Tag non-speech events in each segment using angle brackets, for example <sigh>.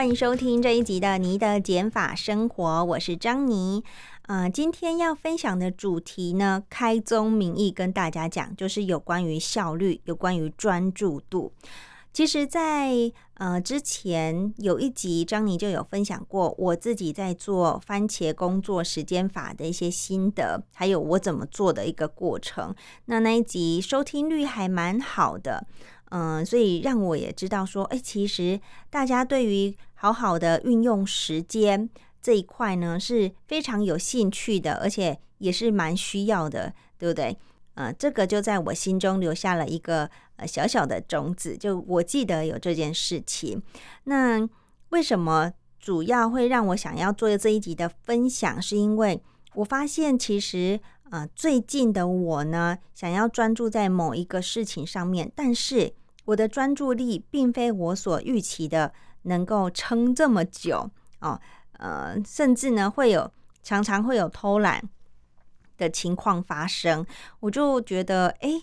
欢迎收听这一集的《你的减法生活》，我是张妮。呃，今天要分享的主题呢，开宗明义跟大家讲，就是有关于效率，有关于专注度。其实，在呃之前有一集，张妮就有分享过我自己在做番茄工作时间法的一些心得，还有我怎么做的一个过程。那那一集收听率还蛮好的。嗯，所以让我也知道说，哎，其实大家对于好好的运用时间这一块呢，是非常有兴趣的，而且也是蛮需要的，对不对？呃，这个就在我心中留下了一个呃小小的种子，就我记得有这件事情。那为什么主要会让我想要做这一集的分享？是因为我发现其实。呃，最近的我呢，想要专注在某一个事情上面，但是我的专注力并非我所预期的能够撑这么久哦。呃，甚至呢，会有常常会有偷懒的情况发生，我就觉得，哎，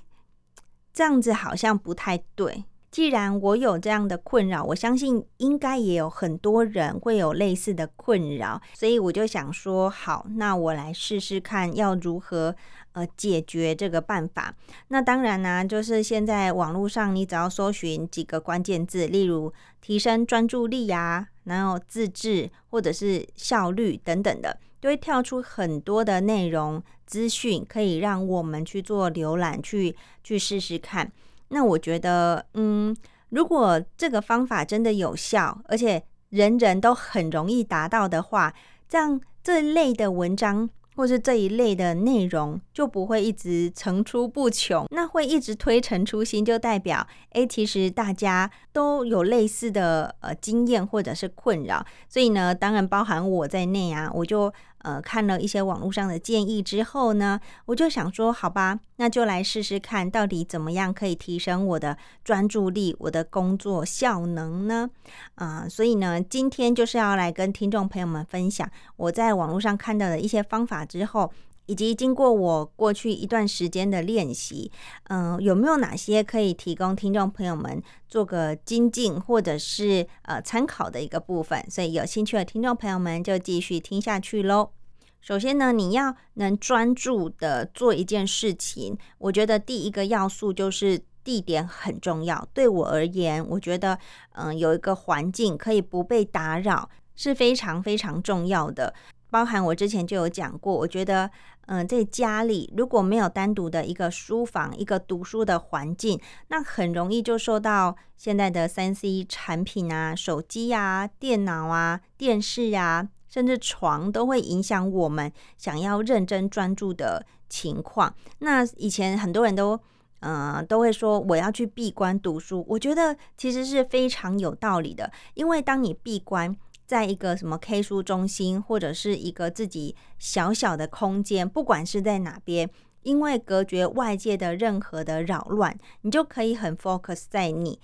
这样子好像不太对。既然我有这样的困扰，我相信应该也有很多人会有类似的困扰，所以我就想说，好，那我来试试看要如何呃解决这个办法。那当然呢，就是现在网络上你只要搜寻几个关键字，例如提升专注力呀，然后自制或者是效率等等的，都会跳出很多的内容资讯，可以让我们去做浏览，去去试试看。那我觉得，嗯，如果这个方法真的有效，而且人人都很容易达到的话，这样这类的文章或是这一类的内容就不会一直层出不穷，那会一直推陈出新，就代表，哎，其实大家都有类似的呃经验或者是困扰，所以呢，当然包含我在内啊，我就。呃，看了一些网络上的建议之后呢，我就想说，好吧，那就来试试看，到底怎么样可以提升我的专注力、我的工作效能呢？啊，所以呢，今天就是要来跟听众朋友们分享我在网络上看到的一些方法之后，以及经过我过去一段时间的练习，嗯，有没有哪些可以提供听众朋友们做个精进或者是呃参考的一个部分？所以有兴趣的听众朋友们就继续听下去喽。首先呢，你要能专注的做一件事情，我觉得第一个要素就是地点很重要。对我而言，我觉得嗯，有一个环境可以不被打扰是非常非常重要的。包含我之前就有讲过，我觉得嗯，在家里如果没有单独的一个书房、一个读书的环境，那很容易就受到现在的三 C 产品啊、手机啊、电脑啊、电视啊。甚至床都会影响我们想要认真专注的情况。那以前很多人都，呃，都会说我要去闭关读书。我觉得其实是非常有道理的，因为当你闭关在一个什么 K 书中心，或者是一个自己小小的空间，不管是在哪边，因为隔绝外界的任何的扰乱，你就可以很 focus 在你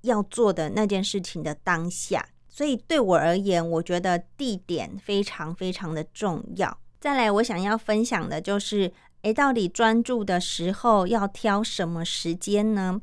要做的那件事情的当下。所以对我而言，我觉得地点非常非常的重要。再来，我想要分享的就是，诶，到底专注的时候要挑什么时间呢？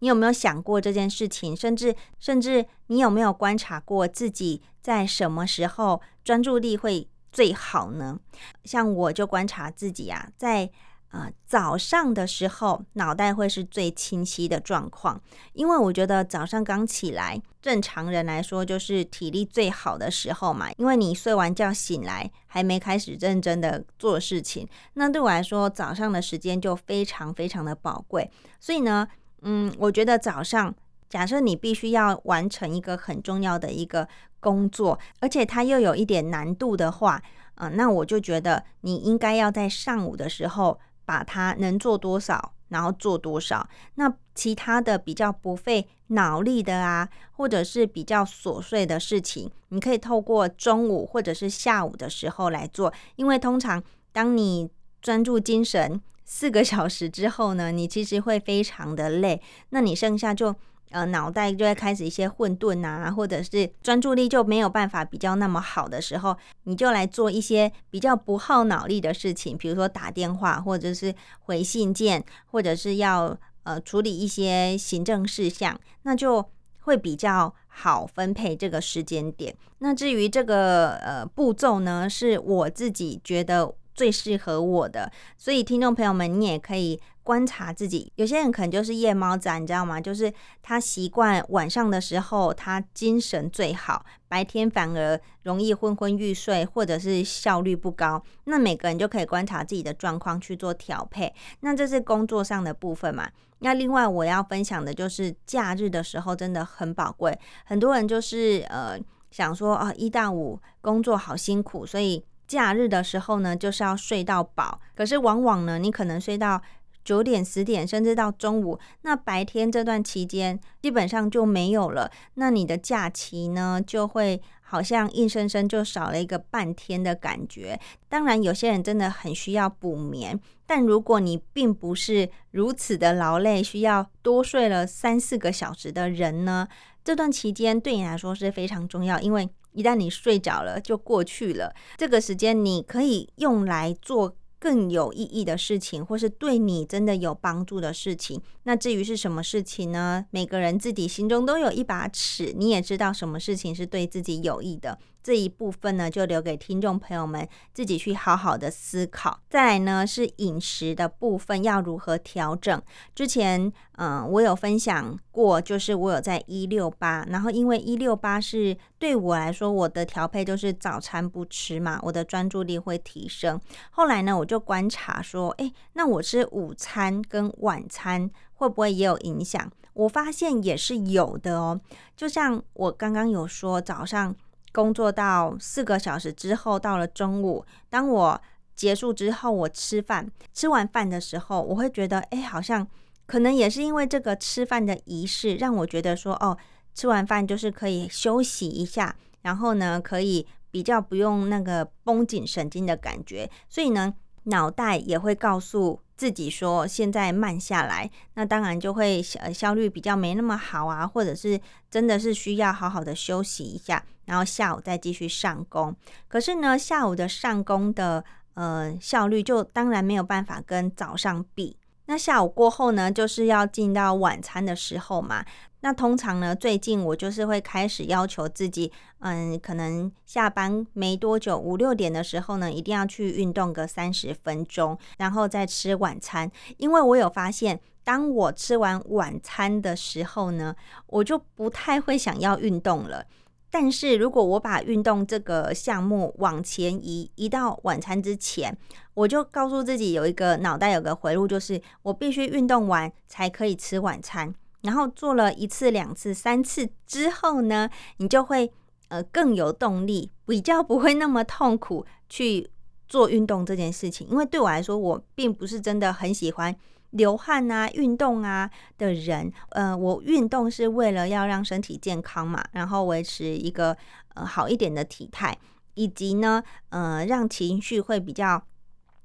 你有没有想过这件事情？甚至甚至，你有没有观察过自己在什么时候专注力会最好呢？像我就观察自己啊，在。啊，早上的时候脑袋会是最清晰的状况，因为我觉得早上刚起来，正常人来说就是体力最好的时候嘛。因为你睡完觉醒来，还没开始认真的做事情，那对我来说，早上的时间就非常非常的宝贵。所以呢，嗯，我觉得早上，假设你必须要完成一个很重要的一个工作，而且它又有一点难度的话，嗯，那我就觉得你应该要在上午的时候。把它能做多少然后做多少。那其他的比较不费脑力的啊，或者是比较琐碎的事情，你可以透过中午或者是下午的时候来做，因为通常当你专注精神四个小时之后呢，你其实会非常的累，那你剩下就。呃，脑袋就会开始一些混沌啊，或者是专注力就没有办法比较那么好的时候，你就来做一些比较不耗脑力的事情，比如说打电话，或者是回信件，或者是要呃处理一些行政事项，那就会比较好分配这个时间点。那至于这个呃步骤呢，是我自己觉得最适合我的，所以听众朋友们，你也可以。观察自己，有些人可能就是夜猫子，你知道吗？就是他习惯晚上的时候他精神最好，白天反而容易昏昏欲睡，或者是效率不高。那每个人就可以观察自己的状况去做调配。那这是工作上的部分嘛？那另外我要分享的就是假日的时候真的很宝贵。很多人就是呃想说啊，一到五工作好辛苦，所以假日的时候呢就是要睡到饱。可是往往呢，你可能睡到。九点、十点，甚至到中午，那白天这段期间基本上就没有了。那你的假期呢，就会好像硬生生就少了一个半天的感觉。当然，有些人真的很需要补眠，但如果你并不是如此的劳累，需要多睡了三四个小时的人呢，这段期间对你来说是非常重要，因为一旦你睡着了，就过去了。这个时间你可以用来做。更有意义的事情，或是对你真的有帮助的事情。那至于是什么事情呢？每个人自己心中都有一把尺，你也知道什么事情是对自己有益的。这一部分呢，就留给听众朋友们自己去好好的思考。再来呢，是饮食的部分要如何调整？之前嗯，我有分享过，就是我有在一六八，然后因为一六八是对我来说，我的调配就是早餐不吃嘛，我的专注力会提升。后来呢，我就观察说，哎，那我吃午餐跟晚餐会不会也有影响？我发现也是有的哦。就像我刚刚有说，早上。工作到四个小时之后，到了中午，当我结束之后，我吃饭，吃完饭的时候，我会觉得，哎，好像可能也是因为这个吃饭的仪式，让我觉得说，哦，吃完饭就是可以休息一下，然后呢，可以比较不用那个绷紧神经的感觉，所以呢，脑袋也会告诉。自己说现在慢下来，那当然就会效效率比较没那么好啊，或者是真的是需要好好的休息一下，然后下午再继续上工。可是呢，下午的上工的呃效率就当然没有办法跟早上比。那下午过后呢，就是要进到晚餐的时候嘛。那通常呢，最近我就是会开始要求自己，嗯，可能下班没多久，五六点的时候呢，一定要去运动个三十分钟，然后再吃晚餐。因为我有发现，当我吃完晚餐的时候呢，我就不太会想要运动了。但是如果我把运动这个项目往前移，移到晚餐之前，我就告诉自己有一个脑袋有个回路，就是我必须运动完才可以吃晚餐。然后做了一次、两次、三次之后呢，你就会呃更有动力，比较不会那么痛苦去做运动这件事情。因为对我来说，我并不是真的很喜欢流汗啊、运动啊的人。呃，我运动是为了要让身体健康嘛，然后维持一个呃好一点的体态，以及呢，呃，让情绪会比较。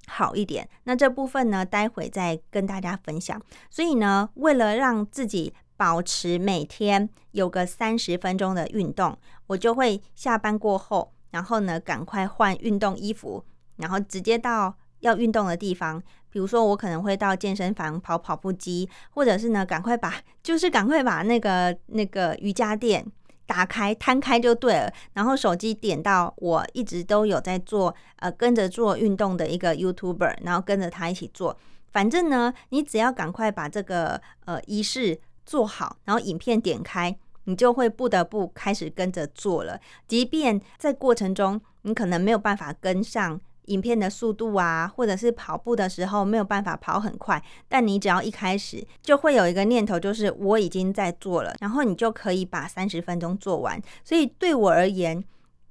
好一点，那这部分呢，待会再跟大家分享。所以呢，为了让自己保持每天有个三十分钟的运动，我就会下班过后，然后呢，赶快换运动衣服，然后直接到要运动的地方。比如说，我可能会到健身房跑跑步机，或者是呢，赶快把就是赶快把那个那个瑜伽垫。打开摊开就对了，然后手机点到我一直都有在做呃跟着做运动的一个 YouTuber，然后跟着他一起做。反正呢，你只要赶快把这个呃仪式做好，然后影片点开，你就会不得不开始跟着做了。即便在过程中你可能没有办法跟上。影片的速度啊，或者是跑步的时候没有办法跑很快，但你只要一开始就会有一个念头，就是我已经在做了，然后你就可以把三十分钟做完。所以对我而言，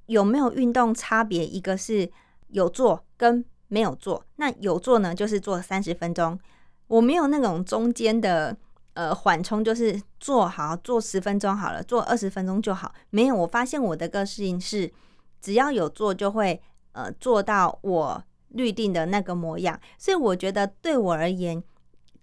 有没有运动差别？一个是有做跟没有做。那有做呢，就是做三十分钟。我没有那种中间的呃缓冲，就是做好做十分钟好了，做二十分钟就好。没有，我发现我的个性是只要有做就会呃做到我预定的那个模样，所以我觉得对我而言。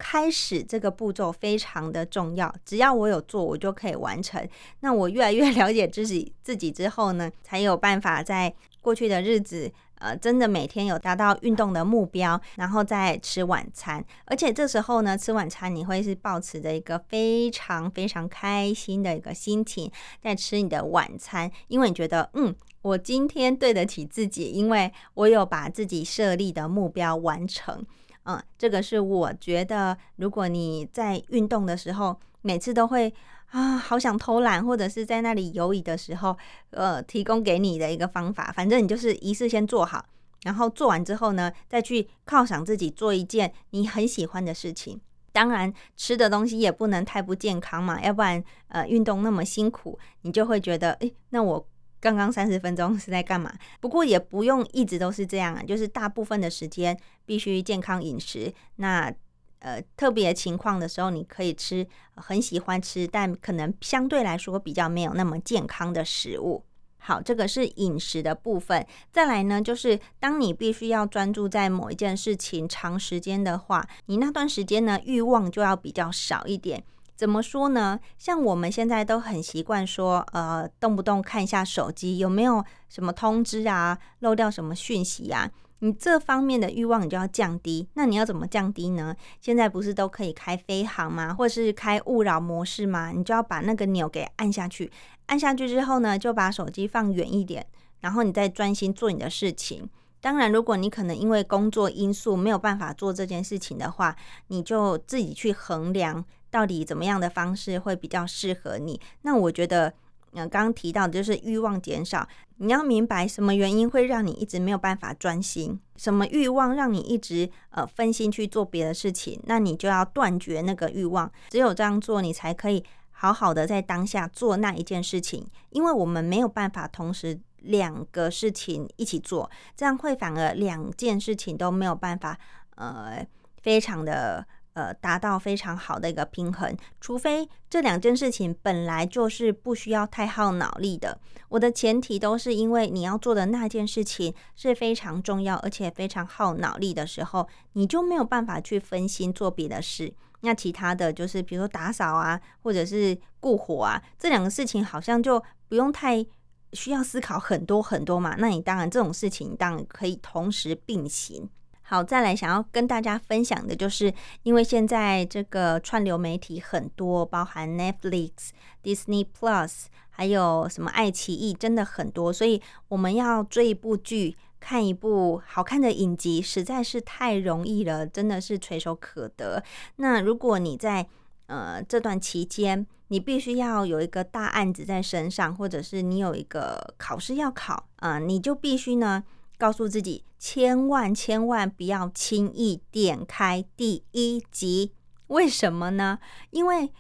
开始这个步骤非常的重要，只要我有做，我就可以完成。那我越来越 <laughs> 了解自己自己之后呢，才有办法在过去的日子，呃，真的每天有达到运动的目标，然后再吃晚餐。而且这时候呢，吃晚餐你会是保持着一个非常非常开心的一个心情在吃你的晚餐，因为你觉得，嗯，我今天对得起自己，因为我有把自己设立的目标完成。嗯，这个是我觉得，如果你在运动的时候，每次都会啊，好想偷懒，或者是在那里游移的时候，呃，提供给你的一个方法。反正你就是一次先做好，然后做完之后呢，再去犒赏自己，做一件你很喜欢的事情。当然，吃的东西也不能太不健康嘛，要不然呃，运动那么辛苦，你就会觉得，诶，那我。刚刚三十分钟是在干嘛？不过也不用一直都是这样啊，就是大部分的时间必须健康饮食。那呃特别情况的时候，你可以吃很喜欢吃，但可能相对来说比较没有那么健康的食物。好，这个是饮食的部分。再来呢，就是当你必须要专注在某一件事情长时间的话，你那段时间呢欲望就要比较少一点。怎么说呢？像我们现在都很习惯说，呃，动不动看一下手机，有没有什么通知啊，漏掉什么讯息啊？你这方面的欲望你就要降低。那你要怎么降低呢？现在不是都可以开飞行吗？或者是开勿扰模式吗？你就要把那个钮给按下去，按下去之后呢，就把手机放远一点，然后你再专心做你的事情。当然，如果你可能因为工作因素没有办法做这件事情的话，你就自己去衡量到底怎么样的方式会比较适合你。那我觉得，嗯，刚刚提到的就是欲望减少，你要明白什么原因会让你一直没有办法专心，什么欲望让你一直呃分心去做别的事情，那你就要断绝那个欲望。只有这样做，你才可以好好的在当下做那一件事情，因为我们没有办法同时。两个事情一起做，这样会反而两件事情都没有办法，呃，非常的呃达到非常好的一个平衡。除非这两件事情本来就是不需要太耗脑力的，我的前提都是因为你要做的那件事情是非常重要而且非常耗脑力的时候，你就没有办法去分心做别的事。那其他的就是比如说打扫啊，或者是顾火啊，这两个事情好像就不用太。需要思考很多很多嘛？那你当然这种事情当然可以同时并行。好，再来想要跟大家分享的就是，因为现在这个串流媒体很多，包含 Netflix、Disney Plus，还有什么爱奇艺，真的很多，所以我们要追一部剧、看一部好看的影集，实在是太容易了，真的是垂手可得。那如果你在呃这段期间，你必须要有一个大案子在身上，或者是你有一个考试要考，啊，你就必须呢告诉自己，千万千万不要轻易点开第一集。为什么呢？因为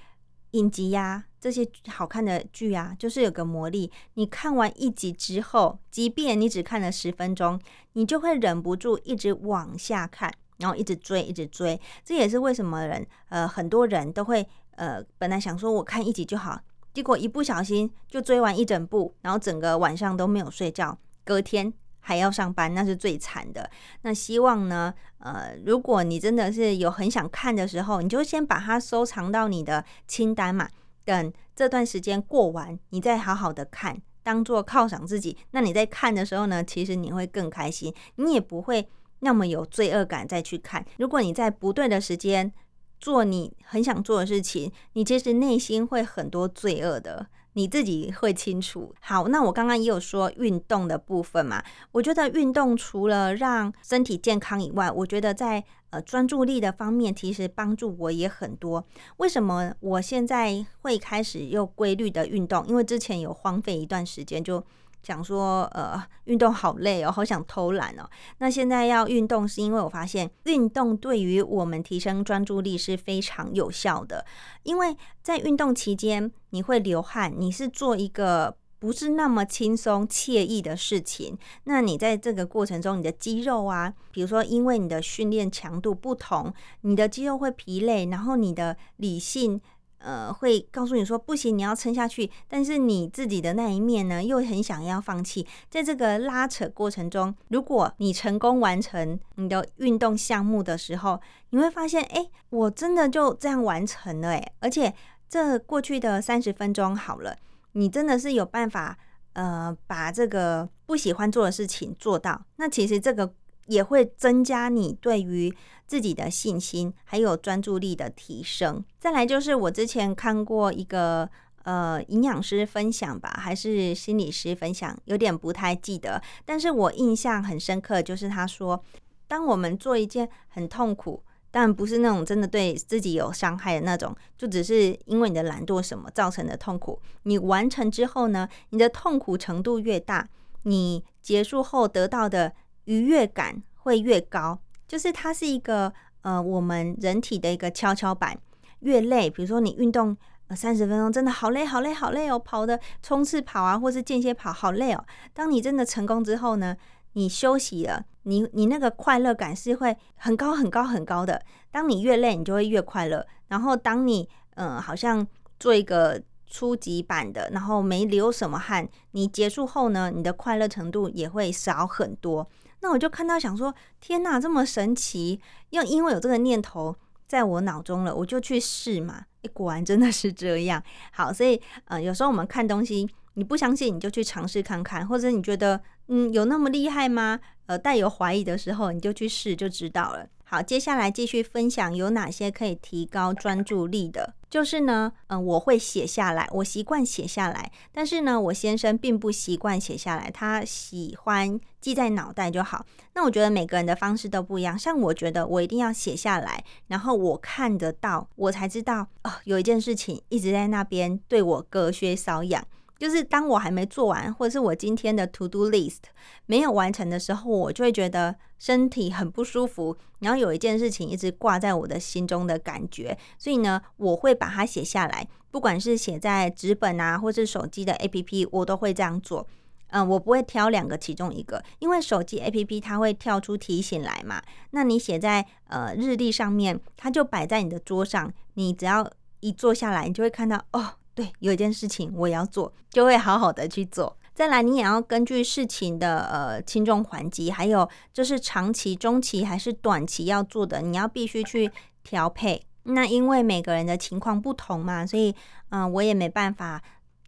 影集呀，这些好看的剧啊，就是有个魔力。你看完一集之后，即便你只看了十分钟，你就会忍不住一直往下看，然后一直追，一直追。这也是为什么人，呃，很多人都会。呃，本来想说我看一集就好，结果一不小心就追完一整部，然后整个晚上都没有睡觉，隔天还要上班，那是最惨的。那希望呢，呃，如果你真的是有很想看的时候，你就先把它收藏到你的清单嘛。等这段时间过完，你再好好的看，当做犒赏自己。那你在看的时候呢，其实你会更开心，你也不会那么有罪恶感再去看。如果你在不对的时间，做你很想做的事情，你其实内心会很多罪恶的，你自己会清楚。好，那我刚刚也有说运动的部分嘛，我觉得运动除了让身体健康以外，我觉得在呃专注力的方面，其实帮助我也很多。为什么我现在会开始又规律的运动？因为之前有荒废一段时间就。讲说，呃，运动好累哦，好想偷懒哦。那现在要运动，是因为我发现运动对于我们提升专注力是非常有效的。因为在运动期间，你会流汗，你是做一个不是那么轻松惬意的事情。那你在这个过程中，你的肌肉啊，比如说因为你的训练强度不同，你的肌肉会疲累，然后你的理性。呃，会告诉你说不行，你要撑下去。但是你自己的那一面呢，又很想要放弃。在这个拉扯过程中，如果你成功完成你的运动项目的时候，你会发现，哎，我真的就这样完成了，哎，而且这过去的三十分钟好了，你真的是有办法，呃，把这个不喜欢做的事情做到。那其实这个也会增加你对于。自己的信心还有专注力的提升。再来就是我之前看过一个呃营养师分享吧，还是心理师分享，有点不太记得。但是我印象很深刻，就是他说，当我们做一件很痛苦，但不是那种真的对自己有伤害的那种，就只是因为你的懒惰什么造成的痛苦。你完成之后呢，你的痛苦程度越大，你结束后得到的愉悦感会越高。就是它是一个呃，我们人体的一个跷跷板。越累，比如说你运动呃三十分钟，真的好累好累好累哦，跑的冲刺跑啊，或是间歇跑，好累哦。当你真的成功之后呢，你休息了，你你那个快乐感是会很高很高很高的。当你越累，你就会越快乐。然后当你嗯，好像做一个初级版的，然后没流什么汗，你结束后呢，你的快乐程度也会少很多。那我就看到想说，天哪，这么神奇！又因为有这个念头在我脑中了，我就去试嘛。诶，果然真的是这样。好，所以呃，有时候我们看东西，你不相信，你就去尝试看看，或者你觉得嗯有那么厉害吗？呃，带有怀疑的时候，你就去试就知道了。好，接下来继续分享有哪些可以提高专注力的。就是呢，嗯，我会写下来，我习惯写下来。但是呢，我先生并不习惯写下来，他喜欢记在脑袋就好。那我觉得每个人的方式都不一样。像我觉得我一定要写下来，然后我看得到，我才知道哦，有一件事情一直在那边对我隔靴搔痒。就是当我还没做完，或者是我今天的 to do list 没有完成的时候，我就会觉得身体很不舒服，然后有一件事情一直挂在我的心中的感觉，所以呢，我会把它写下来，不管是写在纸本啊，或是手机的 A P P，我都会这样做。嗯，我不会挑两个其中一个，因为手机 A P P 它会跳出提醒来嘛，那你写在呃日历上面，它就摆在你的桌上，你只要一坐下来，你就会看到哦。对，有一件事情我也要做，就会好好的去做。再来，你也要根据事情的呃轻重缓急，还有就是长期、中期还是短期要做的，你要必须去调配。那因为每个人的情况不同嘛，所以嗯，我也没办法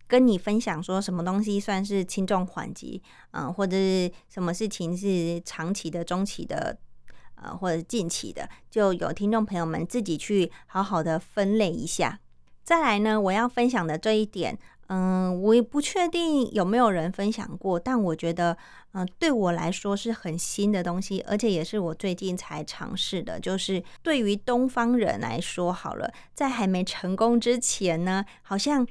跟你分享说什么东西算是轻重缓急，嗯，或者是什么事情是长期的、中期的，呃，或者近期的，就有听众朋友们自己去好好的分类一下。再来呢，我要分享的这一点，嗯，我也不确定有没有人分享过，但我觉得，嗯，对我来说是很新的东西，而且也是我最近才尝试的。就是对于东方人来说，好了，在还没成功之前呢，好像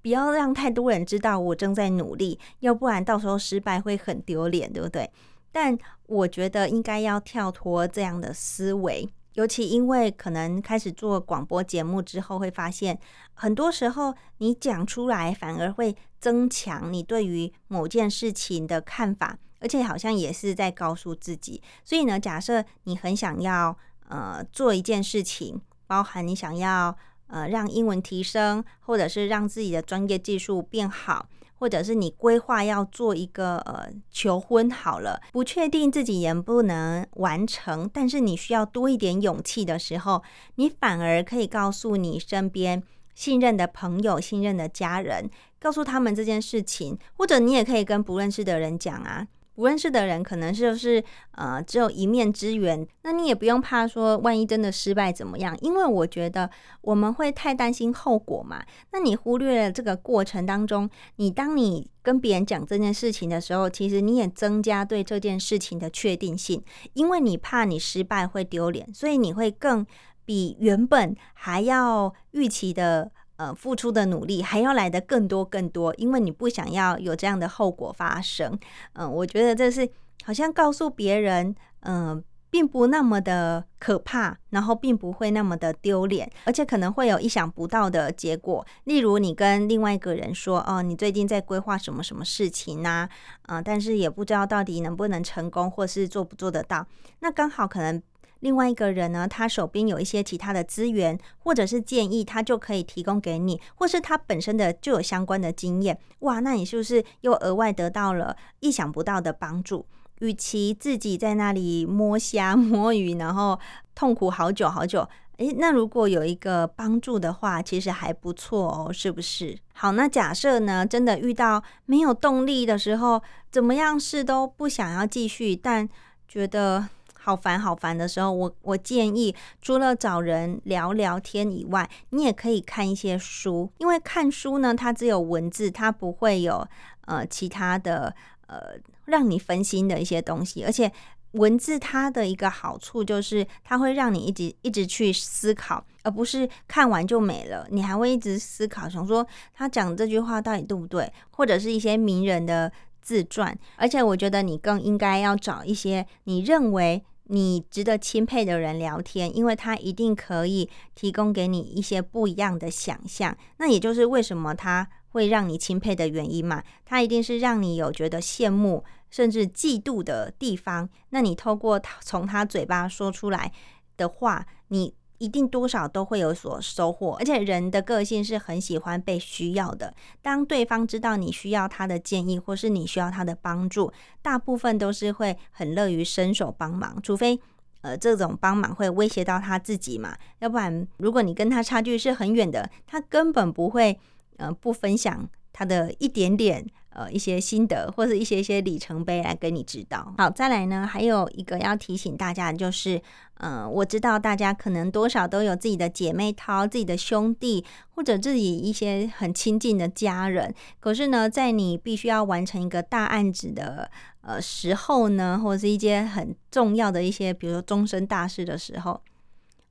不要让太多人知道我正在努力，要不然到时候失败会很丢脸，对不对？但我觉得应该要跳脱这样的思维。尤其因为可能开始做广播节目之后，会发现很多时候你讲出来反而会增强你对于某件事情的看法，而且好像也是在告诉自己。所以呢，假设你很想要呃做一件事情，包含你想要呃让英文提升，或者是让自己的专业技术变好。或者是你规划要做一个呃求婚好了，不确定自己能不能完成，但是你需要多一点勇气的时候，你反而可以告诉你身边信任的朋友、信任的家人，告诉他们这件事情，或者你也可以跟不认识的人讲啊。不认识的人可能就是呃只有一面之缘，那你也不用怕说万一真的失败怎么样，因为我觉得我们会太担心后果嘛。那你忽略了这个过程当中，你当你跟别人讲这件事情的时候，其实你也增加对这件事情的确定性，因为你怕你失败会丢脸，所以你会更比原本还要预期的。呃，付出的努力还要来的更多更多，因为你不想要有这样的后果发生。嗯，我觉得这是好像告诉别人，嗯，并不那么的可怕，然后并不会那么的丢脸，而且可能会有意想不到的结果。例如，你跟另外一个人说：“哦，你最近在规划什么什么事情呢？”嗯，但是也不知道到底能不能成功，或是做不做得到。那刚好可能另外一个人呢，他手边有一些其他的资源，或者是建议，他就可以提供给你，或是他本身的就有相关的经验。哇，那你是不是又额外得到了意想不到的帮助？与其自己在那里摸虾摸鱼，然后痛苦好久好久，诶，那如果有一个帮助的话，其实还不错哦，是不是？好，那假设呢，真的遇到没有动力的时候，怎么样事都不想要继续，但觉得好烦好烦的时候，我我建议除了找人聊聊天以外，你也可以看一些书，因为看书呢，它只有文字，它不会有呃其他的。呃，让你分心的一些东西，而且文字它的一个好处就是，它会让你一直一直去思考，而不是看完就没了。你还会一直思考，想说他讲这句话到底对不对，或者是一些名人的自传。而且我觉得你更应该要找一些你认为你值得钦佩的人聊天，因为他一定可以提供给你一些不一样的想象。那也就是为什么他。会让你钦佩的原因嘛？他一定是让你有觉得羡慕甚至嫉妒的地方。那你透过从他嘴巴说出来的话，你一定多少都会有所收获。而且人的个性是很喜欢被需要的。当对方知道你需要他的建议，或是你需要他的帮助，大部分都是会很乐于伸手帮忙。除非呃这种帮忙会威胁到他自己嘛？要不然如果你跟他差距是很远的，他根本不会。呃，不分享他的一点点呃一些心得，或者一些一些里程碑来跟你指导。好，再来呢，还有一个要提醒大家的就是，呃，我知道大家可能多少都有自己的姐妹淘、自己的兄弟，或者自己一些很亲近的家人。可是呢，在你必须要完成一个大案子的呃时候呢，或者是一些很重要的一些，比如说终身大事的时候。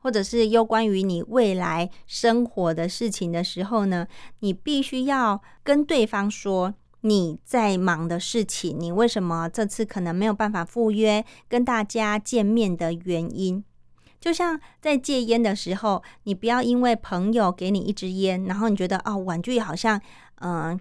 或者是有关于你未来生活的事情的时候呢，你必须要跟对方说你在忙的事情，你为什么这次可能没有办法赴约跟大家见面的原因。就像在戒烟的时候，你不要因为朋友给你一支烟，然后你觉得哦婉拒好像嗯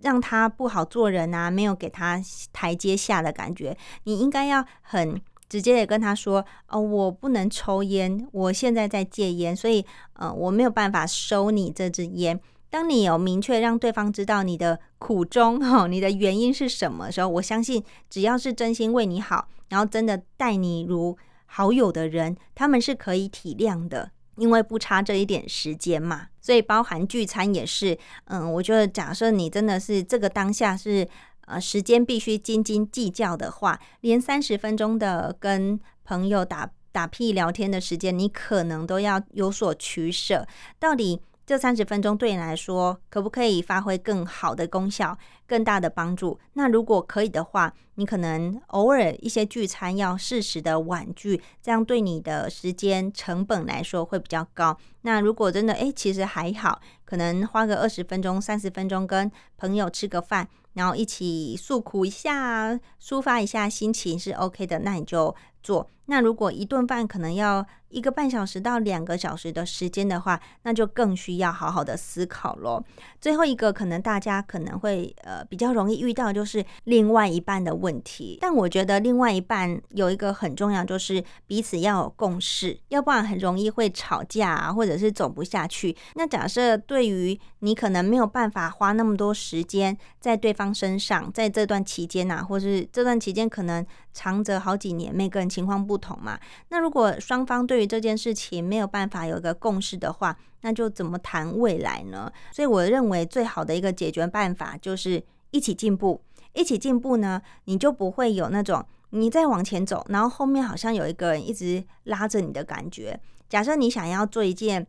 让他不好做人啊，没有给他台阶下的感觉，你应该要很。直接的跟他说：“哦，我不能抽烟，我现在在戒烟，所以呃，我没有办法收你这支烟。当你有明确让对方知道你的苦衷哈，你的原因是什么时候，我相信只要是真心为你好，然后真的待你如好友的人，他们是可以体谅的，因为不差这一点时间嘛。所以包含聚餐也是，嗯，我觉得假设你真的是这个当下是。”呃，时间必须斤斤计较的话，连三十分钟的跟朋友打打屁聊天的时间，你可能都要有所取舍。到底这三十分钟对你来说，可不可以发挥更好的功效、更大的帮助？那如果可以的话，你可能偶尔一些聚餐要适时的婉拒，这样对你的时间成本来说会比较高。那如果真的诶，其实还好，可能花个二十分钟、三十分钟跟朋友吃个饭。然后一起诉苦一下，抒发一下心情是 OK 的，那你就做。那如果一顿饭可能要一个半小时到两个小时的时间的话，那就更需要好好的思考咯。最后一个可能大家可能会呃比较容易遇到就是另外一半的问题，但我觉得另外一半有一个很重要就是彼此要有共识，要不然很容易会吵架啊，或者是走不下去。那假设对于你可能没有办法花那么多时间在对方身上，在这段期间呐，或是这段期间可能长则好几年，每个人情况不同嘛。那如果双方对于这件事情没有办法有一个共识的话，那就怎么谈未来呢？所以我认为最好的一个解决办法就是一起进步。一起进步呢，你就不会有那种你在往前走，然后后面好像有一个人一直拉着你的感觉。假设你想要做一件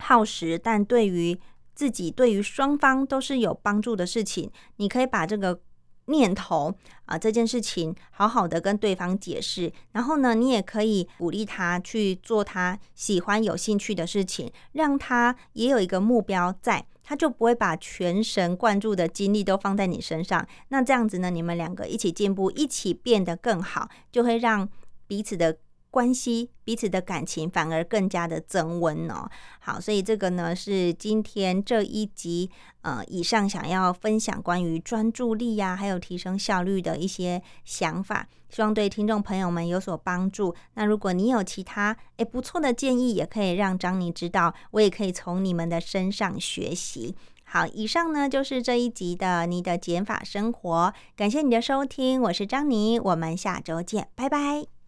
耗时，但对于自己、对于双方都是有帮助的事情，你可以把这个。念头啊，这件事情好好的跟对方解释，然后呢，你也可以鼓励他去做他喜欢、有兴趣的事情，让他也有一个目标在，他就不会把全神贯注的精力都放在你身上。那这样子呢，你们两个一起进步，一起变得更好，就会让彼此的关系、彼此的感情反而更加的增温哦。好，所以这个呢是今天这一集呃以上想要分享关于专注力呀，还有提升效率的一些想法，希望对听众朋友们有所帮助。那如果你有其他诶不错的建议，也可以让张妮知道，我也可以从你们的身上学习。好，以上呢就是这一集的你的减法生活，感谢你的收听，我是张妮，我们下周见，拜拜。